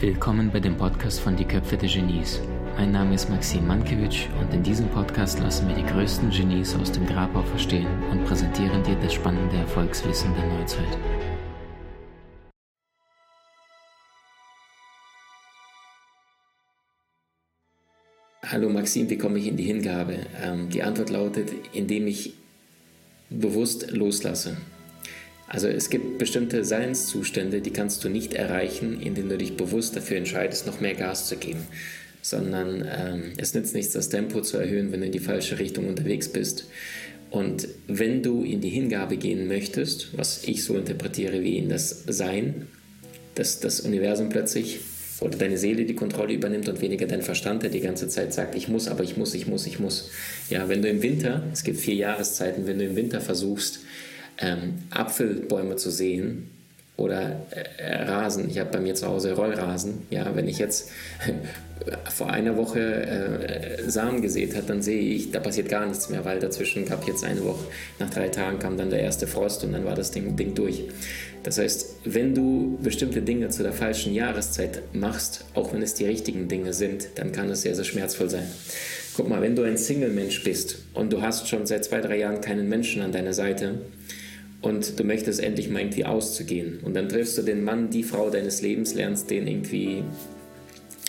Willkommen bei dem Podcast von Die Köpfe der Genies. Mein Name ist Maxim Mankewitsch und in diesem Podcast lassen wir die größten Genies aus dem Grabau verstehen und präsentieren dir das spannende Erfolgswissen der Neuzeit. Hallo Maxim, wie komme ich in die Hingabe? Ähm, die Antwort lautet, indem ich bewusst loslasse. Also es gibt bestimmte Seinszustände, die kannst du nicht erreichen, indem du dich bewusst dafür entscheidest, noch mehr Gas zu geben. Sondern ähm, es nützt nichts, das Tempo zu erhöhen, wenn du in die falsche Richtung unterwegs bist. Und wenn du in die Hingabe gehen möchtest, was ich so interpretiere wie in das Sein, dass das Universum plötzlich oder deine Seele die Kontrolle übernimmt und weniger dein Verstand, der die ganze Zeit sagt, ich muss, aber ich muss, ich muss, ich muss. Ja, wenn du im Winter, es gibt vier Jahreszeiten, wenn du im Winter versuchst, ähm, Apfelbäume zu sehen oder äh, Rasen. Ich habe bei mir zu Hause Rollrasen. Ja, wenn ich jetzt vor einer Woche äh, Samen gesät habe, dann sehe ich, da passiert gar nichts mehr, weil dazwischen gab jetzt eine Woche, nach drei Tagen kam dann der erste Frost und dann war das Ding, Ding durch. Das heißt, wenn du bestimmte Dinge zu der falschen Jahreszeit machst, auch wenn es die richtigen Dinge sind, dann kann es sehr, sehr schmerzvoll sein. Guck mal, wenn du ein Single-Mensch bist und du hast schon seit zwei, drei Jahren keinen Menschen an deiner Seite, und du möchtest endlich mal irgendwie auszugehen. Und dann triffst du den Mann, die Frau deines Lebens, lernst den irgendwie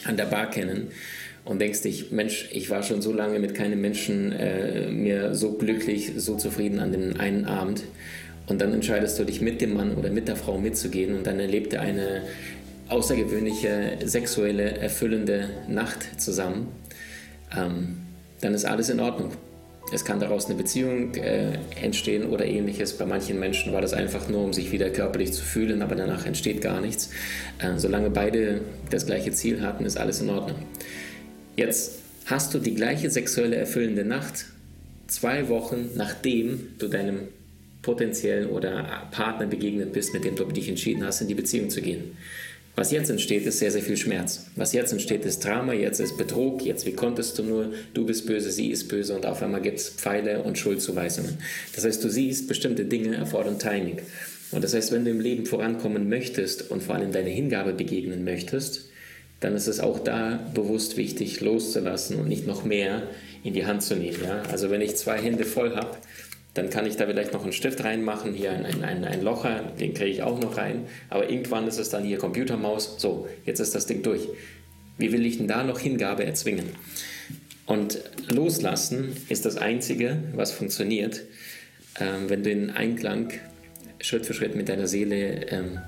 an der Bar kennen und denkst dich, Mensch, ich war schon so lange mit keinem Menschen äh, mir so glücklich, so zufrieden an dem einen Abend. Und dann entscheidest du dich mit dem Mann oder mit der Frau mitzugehen und dann erlebt ihr eine außergewöhnliche, sexuelle, erfüllende Nacht zusammen. Ähm, dann ist alles in Ordnung. Es kann daraus eine Beziehung äh, entstehen oder ähnliches. Bei manchen Menschen war das einfach nur, um sich wieder körperlich zu fühlen, aber danach entsteht gar nichts. Äh, solange beide das gleiche Ziel hatten, ist alles in Ordnung. Jetzt hast du die gleiche sexuelle erfüllende Nacht zwei Wochen nachdem du deinem potenziellen oder Partner begegnet bist, mit dem du dich entschieden hast, in die Beziehung zu gehen. Was jetzt entsteht, ist sehr, sehr viel Schmerz. Was jetzt entsteht, ist Drama, jetzt ist Betrug, jetzt wie konntest du nur, du bist böse, sie ist böse und auf einmal gibt es Pfeile und Schuldzuweisungen. Das heißt, du siehst, bestimmte Dinge erfordern Timing. Und das heißt, wenn du im Leben vorankommen möchtest und vor allem deine Hingabe begegnen möchtest, dann ist es auch da bewusst wichtig, loszulassen und nicht noch mehr in die Hand zu nehmen. Ja? Also wenn ich zwei Hände voll habe, dann kann ich da vielleicht noch einen Stift reinmachen, hier ein, ein, ein Locher, den kriege ich auch noch rein. Aber irgendwann ist es dann hier Computermaus. So, jetzt ist das Ding durch. Wie will ich denn da noch Hingabe erzwingen? Und loslassen ist das Einzige, was funktioniert, ähm, wenn du in Einklang Schritt für Schritt mit deiner Seele ähm,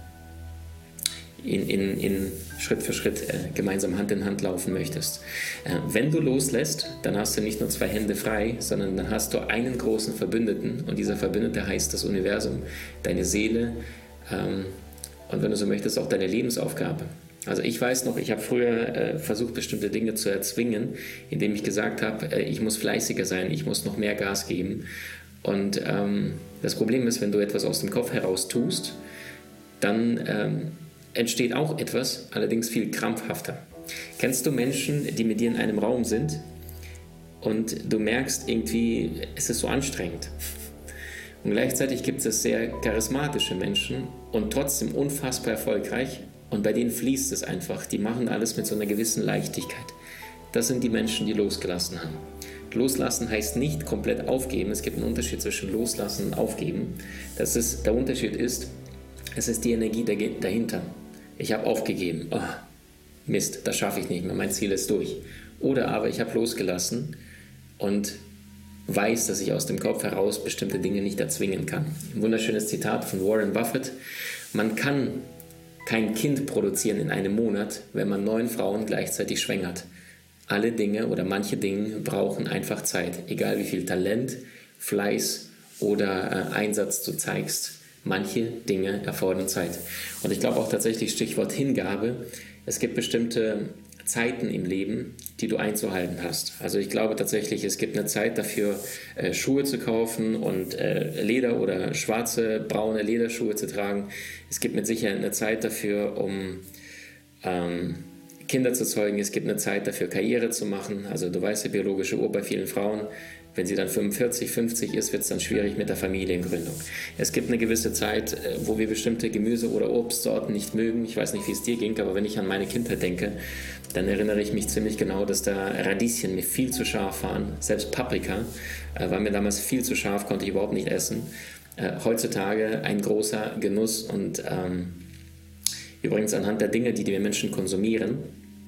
in, in, in Schritt für Schritt äh, gemeinsam Hand in Hand laufen möchtest. Äh, wenn du loslässt, dann hast du nicht nur zwei Hände frei, sondern dann hast du einen großen Verbündeten und dieser Verbündete heißt das Universum, deine Seele ähm, und wenn du so möchtest, auch deine Lebensaufgabe. Also ich weiß noch, ich habe früher äh, versucht, bestimmte Dinge zu erzwingen, indem ich gesagt habe, äh, ich muss fleißiger sein, ich muss noch mehr Gas geben. Und ähm, das Problem ist, wenn du etwas aus dem Kopf heraus tust, dann ähm, entsteht auch etwas, allerdings viel krampfhafter. Kennst du Menschen, die mit dir in einem Raum sind und du merkst irgendwie, es ist so anstrengend. Und gleichzeitig gibt es sehr charismatische Menschen und trotzdem unfassbar erfolgreich und bei denen fließt es einfach. Die machen alles mit so einer gewissen Leichtigkeit. Das sind die Menschen, die losgelassen haben. Loslassen heißt nicht komplett aufgeben. Es gibt einen Unterschied zwischen Loslassen und Aufgeben. Das ist, der Unterschied ist, es ist die Energie dahinter ich habe aufgegeben. Oh, Mist, das schaffe ich nicht mehr, mein Ziel ist durch. Oder aber ich habe losgelassen und weiß, dass ich aus dem Kopf heraus bestimmte Dinge nicht erzwingen kann. Ein wunderschönes Zitat von Warren Buffett. Man kann kein Kind produzieren in einem Monat, wenn man neun Frauen gleichzeitig schwängert. Alle Dinge oder manche Dinge brauchen einfach Zeit, egal wie viel Talent, Fleiß oder äh, Einsatz du zeigst. Manche Dinge erfordern Zeit. Und ich glaube auch tatsächlich Stichwort Hingabe. Es gibt bestimmte Zeiten im Leben, die du einzuhalten hast. Also ich glaube tatsächlich, es gibt eine Zeit dafür, äh, Schuhe zu kaufen und äh, Leder oder schwarze, braune Lederschuhe zu tragen. Es gibt mit Sicherheit eine Zeit dafür, um ähm, Kinder zu zeugen. Es gibt eine Zeit dafür, Karriere zu machen. Also du weißt, die biologische Uhr bei vielen Frauen Wenn sie dann 45, 50 ist, wird es dann schwierig mit der Familiengründung. Es gibt eine gewisse Zeit, äh, wo wir bestimmte Gemüse- oder Obstsorten nicht mögen. Ich weiß nicht, wie es dir ging, aber wenn ich an meine Kindheit denke, dann erinnere ich mich ziemlich genau, dass da Radieschen mir viel zu scharf waren. Selbst Paprika äh, war mir damals viel zu scharf, konnte ich überhaupt nicht essen. Äh, heutzutage ein großer Genuss und ähm, übrigens anhand der Dinge, die die Menschen konsumieren,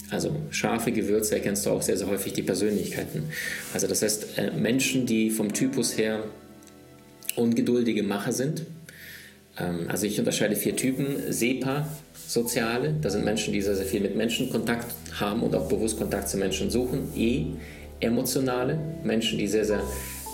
also scharfe Gewürze erkennst du auch sehr, sehr häufig die Persönlichkeiten. Also das heißt, äh, Menschen, die vom Typus her ungeduldige Macher sind. Ähm, also ich unterscheide vier Typen. SEPA, Soziale, das sind Menschen, die sehr, sehr viel mit Menschen Kontakt haben und auch bewusst Kontakt zu Menschen suchen. E, Emotionale, Menschen, die sehr, sehr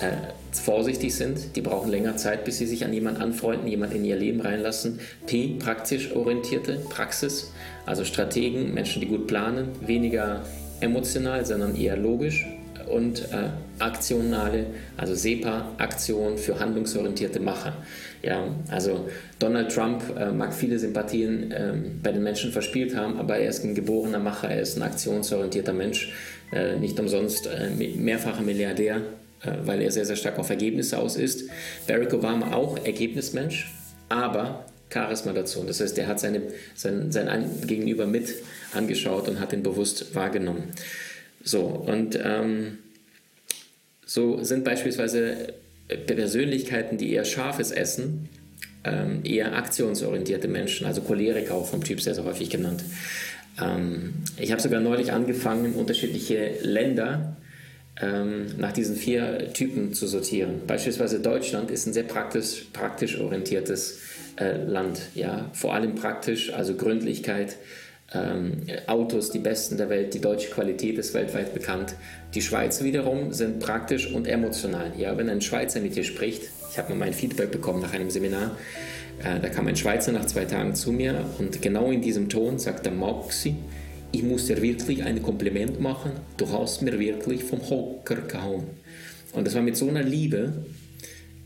äh, vorsichtig sind, die brauchen länger Zeit, bis sie sich an jemanden anfreunden, jemanden in ihr Leben reinlassen. P, praktisch orientierte Praxis, also Strategen, Menschen, die gut planen, weniger emotional, sondern eher logisch und äh, aktionale, also SEPA, Aktion für handlungsorientierte Macher. Ja, also Donald Trump äh, mag viele Sympathien äh, bei den Menschen verspielt haben, aber er ist ein geborener Macher, er ist ein aktionsorientierter Mensch, äh, nicht umsonst äh, mehrfacher Milliardär weil er sehr, sehr stark auf Ergebnisse aus ist. Barack Obama auch Ergebnismensch, aber Charisma dazu. Das heißt, er hat seine, sein, sein Gegenüber mit angeschaut und hat ihn bewusst wahrgenommen. So, und ähm, so sind beispielsweise Persönlichkeiten, die eher scharfes essen, ähm, eher aktionsorientierte Menschen, also Choleriker auch vom Typ sehr, sehr häufig genannt. Ähm, ich habe sogar neulich angefangen, unterschiedliche Länder nach diesen vier Typen zu sortieren. Beispielsweise Deutschland ist ein sehr praktisch, praktisch orientiertes äh, Land. Ja? Vor allem praktisch, also Gründlichkeit, ähm, Autos, die besten der Welt, die deutsche Qualität ist weltweit bekannt. Die Schweiz wiederum sind praktisch und emotional. Ja? Wenn ein Schweizer mit dir spricht, ich habe mal mein Feedback bekommen nach einem Seminar, äh, da kam ein Schweizer nach zwei Tagen zu mir und genau in diesem Ton sagt er Moxie ich muss dir wirklich ein Kompliment machen, du hast mir wirklich vom Hocker gehauen. Und das war mit so einer Liebe,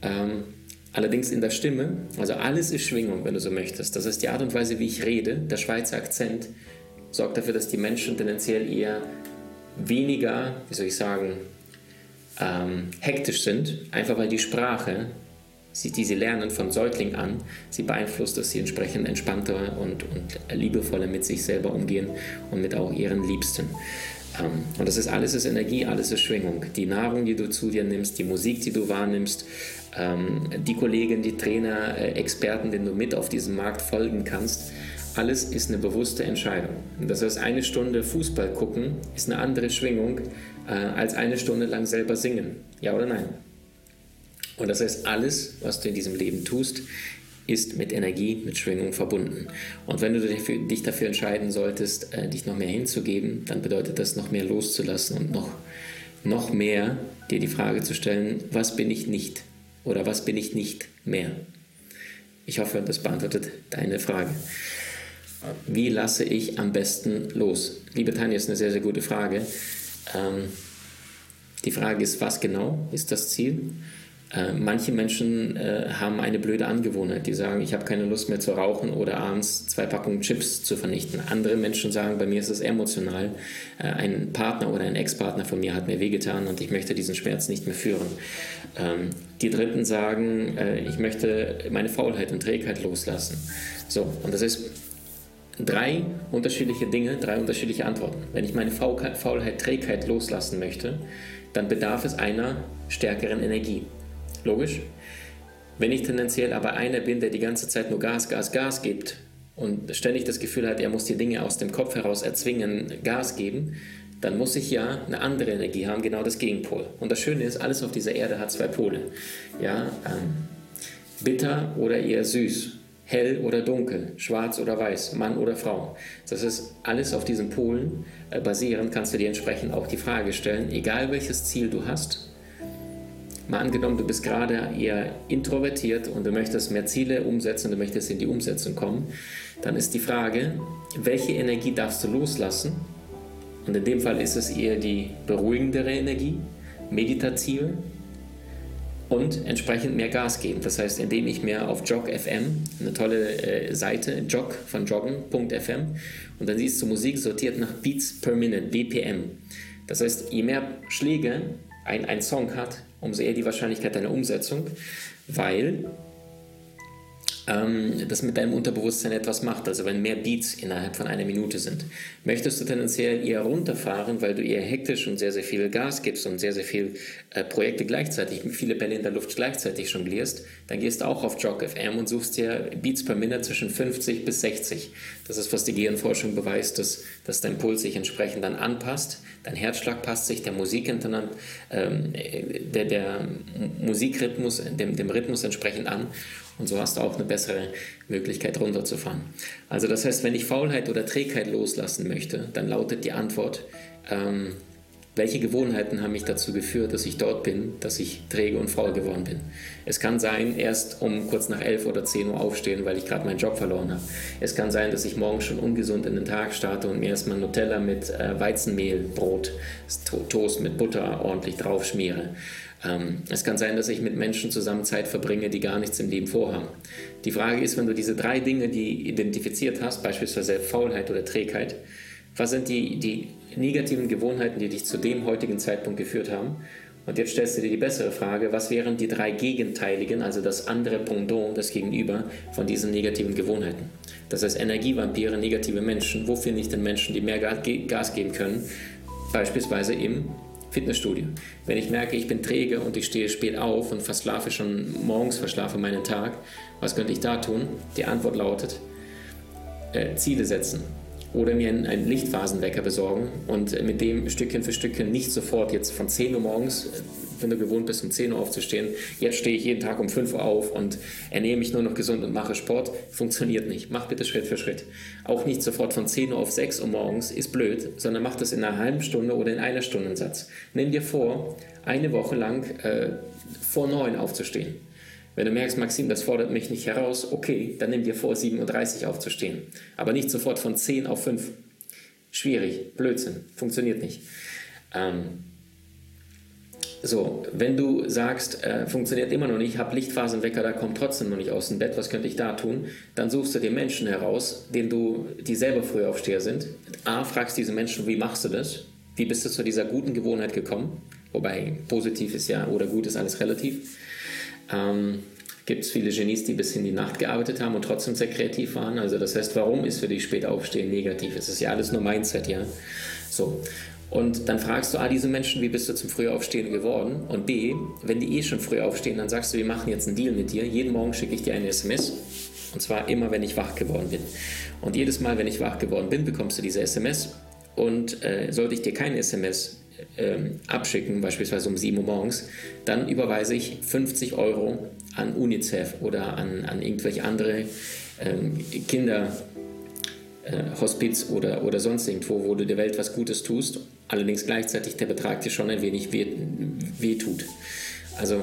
ähm, allerdings in der Stimme, also alles ist Schwingung, wenn du so möchtest. Das heißt, die Art und Weise, wie ich rede, der Schweizer Akzent, sorgt dafür, dass die Menschen tendenziell eher weniger, wie soll ich sagen, ähm, hektisch sind, einfach weil die Sprache sie, die sie lernen von Säugling an, sie beeinflusst, dass sie entsprechend entspannter und, und liebevoller mit sich selber umgehen und mit auch ihren Liebsten. Ähm, und das ist alles ist Energie, alles ist Schwingung. Die Nahrung, die du zu dir nimmst, die Musik, die du wahrnimmst, ähm, die Kollegen, die Trainer, äh, Experten, denen du mit auf diesem Markt folgen kannst, alles ist eine bewusste Entscheidung. Das heißt, eine Stunde Fußball gucken ist eine andere Schwingung äh, als eine Stunde lang selber singen. Ja oder nein? Und das heißt, alles, was du in diesem Leben tust, ist mit Energie, mit Schwingung verbunden. Und wenn du dich dafür entscheiden solltest, äh, dich noch mehr hinzugeben, dann bedeutet das noch mehr loszulassen und noch, noch mehr dir die Frage zu stellen, was bin ich nicht oder was bin ich nicht mehr. Ich hoffe, das beantwortet deine Frage. Wie lasse ich am besten los? Liebe Tanja, ist eine sehr, sehr gute Frage. Ähm, die Frage ist, was genau ist das Ziel? Äh, manche Menschen äh, haben eine blöde Angewohnheit, die sagen, ich habe keine Lust mehr zu rauchen oder abends zwei Packungen Chips zu vernichten. Andere Menschen sagen, bei mir ist es emotional. Äh, ein Partner oder ein Ex-Partner von mir hat mir wehgetan und ich möchte diesen Schmerz nicht mehr führen. Ähm, die Dritten sagen, äh, ich möchte meine Faulheit und Trägheit loslassen. So, und das ist drei unterschiedliche Dinge, drei unterschiedliche Antworten. Wenn ich meine Faulheit, Trägheit loslassen möchte, dann bedarf es einer stärkeren Energie. Logisch. Wenn ich tendenziell aber einer bin, der die ganze Zeit nur Gas, Gas, Gas gibt und ständig das Gefühl hat, er muss die Dinge aus dem Kopf heraus erzwingen, Gas geben, dann muss ich ja eine andere Energie haben, genau das Gegenpol. Und das Schöne ist, alles auf dieser Erde hat zwei Pole. Ja, ähm, bitter oder eher süß, hell oder dunkel, schwarz oder weiß, Mann oder Frau. Das ist alles auf diesen Polen äh, basierend, kannst du dir entsprechend auch die Frage stellen, egal welches Ziel du hast, Mal angenommen, du bist gerade eher introvertiert und du möchtest mehr Ziele umsetzen, du möchtest in die Umsetzung kommen, dann ist die Frage, welche Energie darfst du loslassen? Und in dem Fall ist es eher die beruhigendere Energie, meditative und entsprechend mehr Gas geben. Das heißt, indem ich mehr auf Jog.fm, eine tolle äh, Seite, Jog von joggen.fm, und dann siehst du Musik sortiert nach Beats per Minute, BPM. Das heißt, je mehr Schläge ein, ein Song hat, umso eher die Wahrscheinlichkeit deiner Umsetzung, weil ähm, das mit deinem Unterbewusstsein etwas macht. Also wenn mehr Beats innerhalb von einer Minute sind, möchtest du tendenziell eher runterfahren, weil du eher hektisch und sehr, sehr viel Gas gibst und sehr, sehr viel äh, Projekte gleichzeitig, viele Bälle in der Luft gleichzeitig jonglierst, dann gehst du auch auf Jog FM und suchst dir Beats per Minute zwischen 50 bis 60. Das ist, was die Gehirnforschung beweist, dass, dass dein Puls sich entsprechend dann anpasst, dein Herzschlag passt sich der Musik ähm, der, der Musikrhythmus, dem, dem Rhythmus entsprechend an und so hast du auch eine bessere Möglichkeit runterzufahren. Also das heißt, wenn ich Faulheit oder Trägheit loslassen möchte, dann lautet die Antwort, ähm, welche Gewohnheiten haben mich dazu geführt, dass ich dort bin, dass ich träge und faul geworden bin? Es kann sein, erst um kurz nach 11 oder 10 Uhr aufstehen, weil ich gerade meinen Job verloren habe. Es kann sein, dass ich morgen schon ungesund in den Tag starte und mir erstmal Nutella mit äh, Weizenmehlbrot, Toast mit Butter ordentlich drauf schmiere. Ähm, es kann sein, dass ich mit Menschen zusammen Zeit verbringe, die gar nichts im Leben vorhaben. Die Frage ist, wenn du diese drei Dinge, die identifiziert hast, beispielsweise Faulheit oder Trägheit, was sind die, die negativen Gewohnheiten, die dich zu dem heutigen Zeitpunkt geführt haben? Und jetzt stellst du dir die bessere Frage, was wären die drei Gegenteiligen, also das andere Pendant, das Gegenüber von diesen negativen Gewohnheiten? Das heißt Energievampire, negative Menschen. Wo finde ich denn Menschen, die mehr Gas geben können? Beispielsweise im Fitnessstudio. Wenn ich merke, ich bin träge und ich stehe spät auf und verschlafe schon morgens, verschlafe meinen Tag, was könnte ich da tun? Die Antwort lautet, äh, Ziele setzen oder mir einen Lichtphasenwecker besorgen und mit dem Stückchen für Stückchen nicht sofort jetzt von 10 Uhr morgens, wenn du gewohnt bist, um 10 Uhr aufzustehen, jetzt stehe ich jeden Tag um 5 Uhr auf und ernähre mich nur noch gesund und mache Sport, funktioniert nicht. Mach bitte Schritt für Schritt. Auch nicht sofort von 10 Uhr auf 6 Uhr morgens, ist blöd, sondern mach das in einer halben Stunde oder in einer Stundensatz. Nimm dir vor, eine Woche lang äh, vor 9 aufzustehen. Wenn du merkst, Maxim, das fordert mich nicht heraus, okay, dann nimm dir vor, 7.30 Uhr aufzustehen. Aber nicht sofort von 10 auf 5. Schwierig, Blödsinn, funktioniert nicht. Ähm, so, wenn du sagst, äh, funktioniert immer noch nicht, hab Lichtphasenwecker, da kommt trotzdem noch nicht aus dem Bett, was könnte ich da tun? Dann suchst du dir Menschen heraus, denen du, die selber Frühaufsteher sind. A, fragst diese Menschen, wie machst du das? Wie bist du zu dieser guten Gewohnheit gekommen? Wobei positiv ist ja oder gut ist alles relativ. Ähm, Gibt es viele Genies, die bis in die Nacht gearbeitet haben und trotzdem sehr kreativ waren? Also das heißt, warum ist für dich spät aufstehen negativ? Es ist ja alles nur Mindset, ja. So. Und dann fragst du A, diese Menschen, wie bist du zum Frühaufstehen geworden? Und B, wenn die eh schon früh aufstehen, dann sagst du, wir machen jetzt einen Deal mit dir. Jeden Morgen schicke ich dir eine SMS. Und zwar immer, wenn ich wach geworden bin. Und jedes Mal, wenn ich wach geworden bin, bekommst du diese SMS. Und äh, sollte ich dir keine SMS ähm, abschicken, beispielsweise um 7 Uhr morgens, dann überweise ich 50 Euro an UNICEF oder an, an irgendwelche andere ähm, Kinder. Äh, Hospiz oder, oder sonst irgendwo, wo du der Welt was Gutes tust, allerdings gleichzeitig der Betrag dir schon ein wenig wehtut. Weh also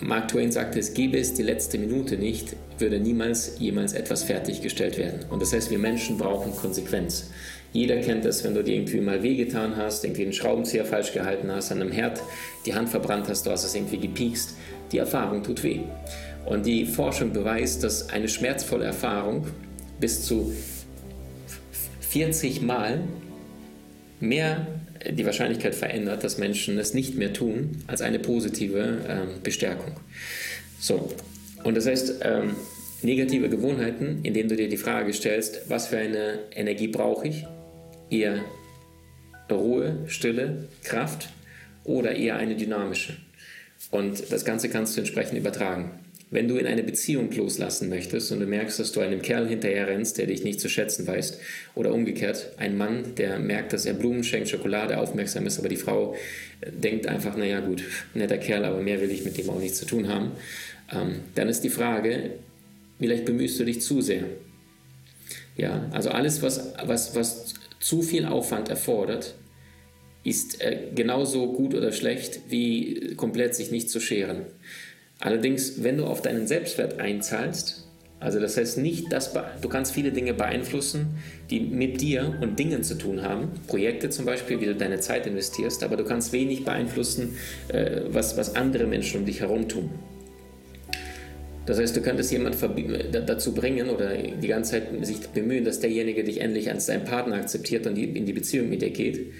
Mark Twain sagte, es gäbe es die letzte Minute nicht, würde niemals jemals etwas fertiggestellt werden. Und das heißt, wir Menschen brauchen Konsequenz. Jeder kennt es, wenn du dir irgendwie mal wehgetan hast, irgendwie einen Schraubenzieher falsch gehalten hast, an einem Herd die Hand verbrannt hast, du hast es irgendwie gepiekst. Die Erfahrung tut weh. Und die Forschung beweist, dass eine schmerzvolle Erfahrung bis zu 40 Mal mehr die Wahrscheinlichkeit verändert, dass Menschen es nicht mehr tun, als eine positive ähm, Bestärkung. So, und das heißt, ähm, negative Gewohnheiten, indem du dir die Frage stellst, was für eine Energie brauche ich, eher Ruhe, Stille, Kraft oder eher eine dynamische. Und das Ganze kannst du entsprechend übertragen. Wenn du in eine Beziehung loslassen möchtest und du merkst, dass du einem Kerl hinterher rennst, der dich nicht zu schätzen weiß, oder umgekehrt, ein Mann, der merkt, dass er Blumen schenkt, Schokolade aufmerksam ist, aber die Frau äh, denkt einfach, naja gut, netter Kerl, aber mehr will ich mit dem auch nichts zu tun haben, ähm, dann ist die Frage, vielleicht bemühst du dich zu sehr. Ja, also alles, was, was, was zu viel Aufwand erfordert, ist äh, genauso gut oder schlecht, wie komplett sich nicht zu scheren. Allerdings, wenn du auf deinen Selbstwert einzahlst, also das heißt nicht, dass du kannst viele Dinge beeinflussen, die mit dir und Dingen zu tun haben, Projekte zum Beispiel, wie du deine Zeit investierst, aber du kannst wenig beeinflussen, äh, was, was andere Menschen um dich herum tun. Das heißt, du könntest jemanden dazu bringen oder die ganze Zeit sich bemühen, dass derjenige dich endlich als deinen Partner akzeptiert und in die Beziehung mit dir geht.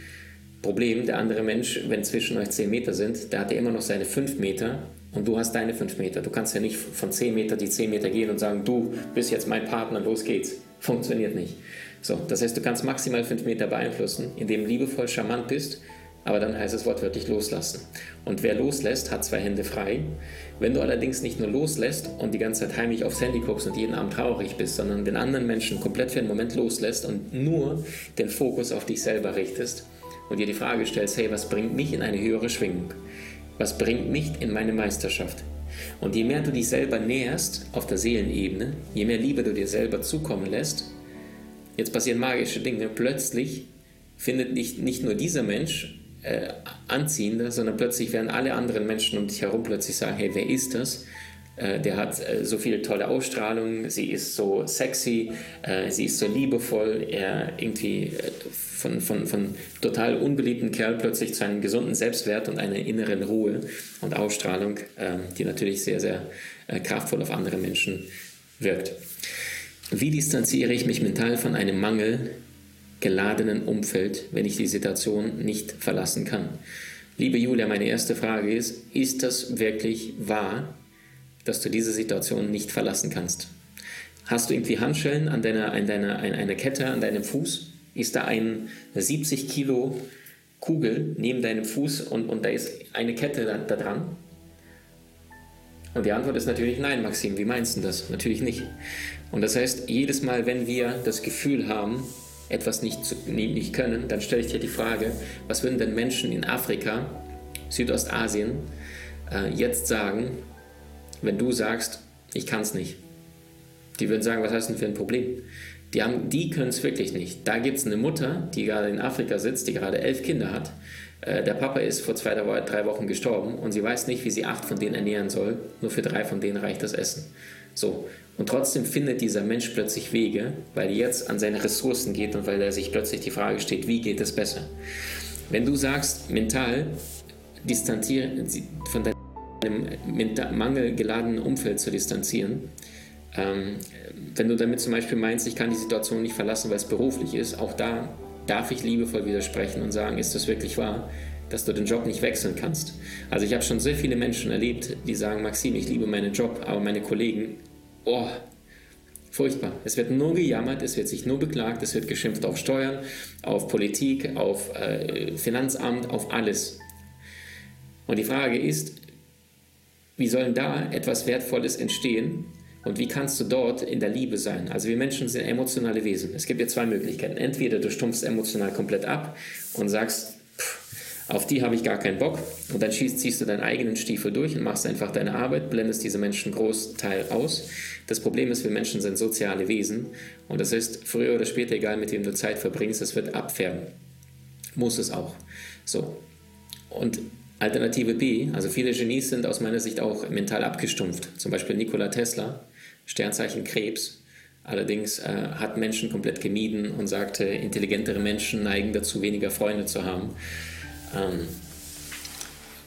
Problem, der andere Mensch, wenn zwischen euch 10 Meter sind, der hat ja immer noch seine 5 Meter und du hast deine 5 Meter. Du kannst ja nicht von 10 Meter die 10 Meter gehen und sagen, du bist jetzt mein Partner, los geht's. Funktioniert nicht. So, das heißt, du kannst maximal 5 Meter beeinflussen, indem du liebevoll charmant bist aber dann heißt es wortwörtlich loslassen. Und wer loslässt, hat zwei Hände frei. Wenn du allerdings nicht nur loslässt und die ganze Zeit heimlich aufs Handy guckst und jeden Abend traurig bist, sondern den anderen Menschen komplett für einen Moment loslässt und nur den Fokus auf dich selber richtest und dir die Frage stellst, hey, was bringt mich in eine höhere Schwingung? Was bringt mich in meine Meisterschaft? Und je mehr du dich selber näherst auf der Seelenebene, je mehr Liebe du dir selber zukommen lässt, jetzt passieren magische Dinge. Plötzlich findet nicht, nicht nur dieser Mensch äh, anziehender, sondern plötzlich werden alle anderen Menschen um dich herum plötzlich sagen, hey, wer ist das? Äh, der hat äh, so viele tolle Ausstrahlung, sie ist so sexy, äh, sie ist so liebevoll, er irgendwie von, von, von total unbeliebten Kerl plötzlich zu einem gesunden Selbstwert und einer inneren Ruhe und Ausstrahlung, äh, die natürlich sehr, sehr kraftvoll auf andere Menschen wirkt. Wie distanziere ich mich mental von einem Mangel, geladenen Umfeld, wenn ich die Situation nicht verlassen kann. Liebe Julia, meine erste Frage ist, ist das wirklich wahr, dass du diese Situation nicht verlassen kannst? Hast du irgendwie Handschellen an deiner, an deiner an einer Kette an deinem Fuß? Ist da ein 70 Kilo Kugel neben deinem Fuß und, und da ist eine Kette da, da dran? Und die Antwort ist natürlich nein, Maxim. Wie meinst du das? Natürlich nicht. Und das heißt, jedes Mal, wenn wir das Gefühl haben, etwas nicht, zu, nicht können, dann stelle ich dir die Frage, was würden denn Menschen in Afrika, Südostasien äh, jetzt sagen, wenn du sagst, ich kann es nicht? Die würden sagen, was hast du denn für ein Problem? Die, die können es wirklich nicht. Da gibt es eine Mutter, die gerade in Afrika sitzt, die gerade elf Kinder hat. Äh, der Papa ist vor zwei, drei Wochen gestorben und sie weiß nicht, wie sie acht von denen ernähren soll. Nur für drei von denen reicht das Essen. So. Und trotzdem findet dieser Mensch plötzlich Wege, weil er jetzt an seine Ressourcen geht und weil er sich plötzlich die Frage stellt, wie geht es besser? Wenn du sagst, mental distanzieren, von deinem mangelgeladenen Umfeld zu distanzieren, ähm, wenn du damit zum Beispiel meinst, ich kann die Situation nicht verlassen, weil es beruflich ist, auch da darf ich liebevoll widersprechen und sagen, ist das wirklich wahr, dass du den Job nicht wechseln kannst? Also ich habe schon sehr viele Menschen erlebt, die sagen, Maxim, ich liebe meinen Job, aber meine Kollegen, oh, furchtbar. Es wird nur gejammert, es wird sich nur beklagt, es wird geschimpft auf Steuern, auf Politik, auf äh, Finanzamt, auf alles. Und die Frage ist, wie soll da etwas Wertvolles entstehen, und wie kannst du dort in der Liebe sein? Also wir Menschen sind emotionale Wesen. Es gibt ja zwei Möglichkeiten. Entweder du stumpfst emotional komplett ab und sagst, pff, auf die habe ich gar keinen Bock. Und dann ziehst du deinen eigenen Stiefel durch und machst einfach deine Arbeit, blendest diese Menschen Großteil aus. Das Problem ist, wir Menschen sind soziale Wesen. Und das ist früher oder später, egal mit wem du Zeit verbringst, es wird abfärben. Muss es auch. So. Und Alternative B, also viele Genies sind aus meiner Sicht auch mental abgestumpft. Zum Beispiel Nikola Tesla, Sternzeichen Krebs. Allerdings äh, hat Menschen komplett gemieden und sagte, intelligentere Menschen neigen dazu, weniger Freunde zu haben, ähm,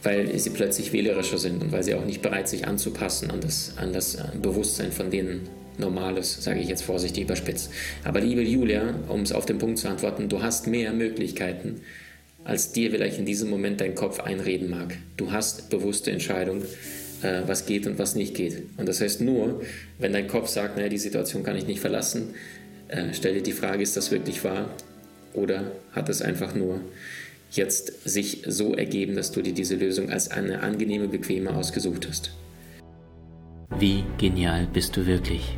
weil sie plötzlich wählerischer sind und weil sie auch nicht bereit sich anzupassen an das, an das äh, Bewusstsein von denen Normales, sage ich jetzt vorsichtig überspitzt. Aber liebe Julia, um es auf den Punkt zu antworten, du hast mehr Möglichkeiten, als dir vielleicht in diesem Moment dein Kopf einreden mag. Du hast bewusste Entscheidung äh, was geht und was nicht geht. Und das heißt nur, wenn dein Kopf sagt, naja, die Situation kann ich nicht verlassen, äh, stell dir die Frage, ist das wirklich wahr? Oder hat es einfach nur jetzt sich so ergeben, dass du dir diese Lösung als eine angenehme, bequeme ausgesucht hast? Wie genial bist du wirklich?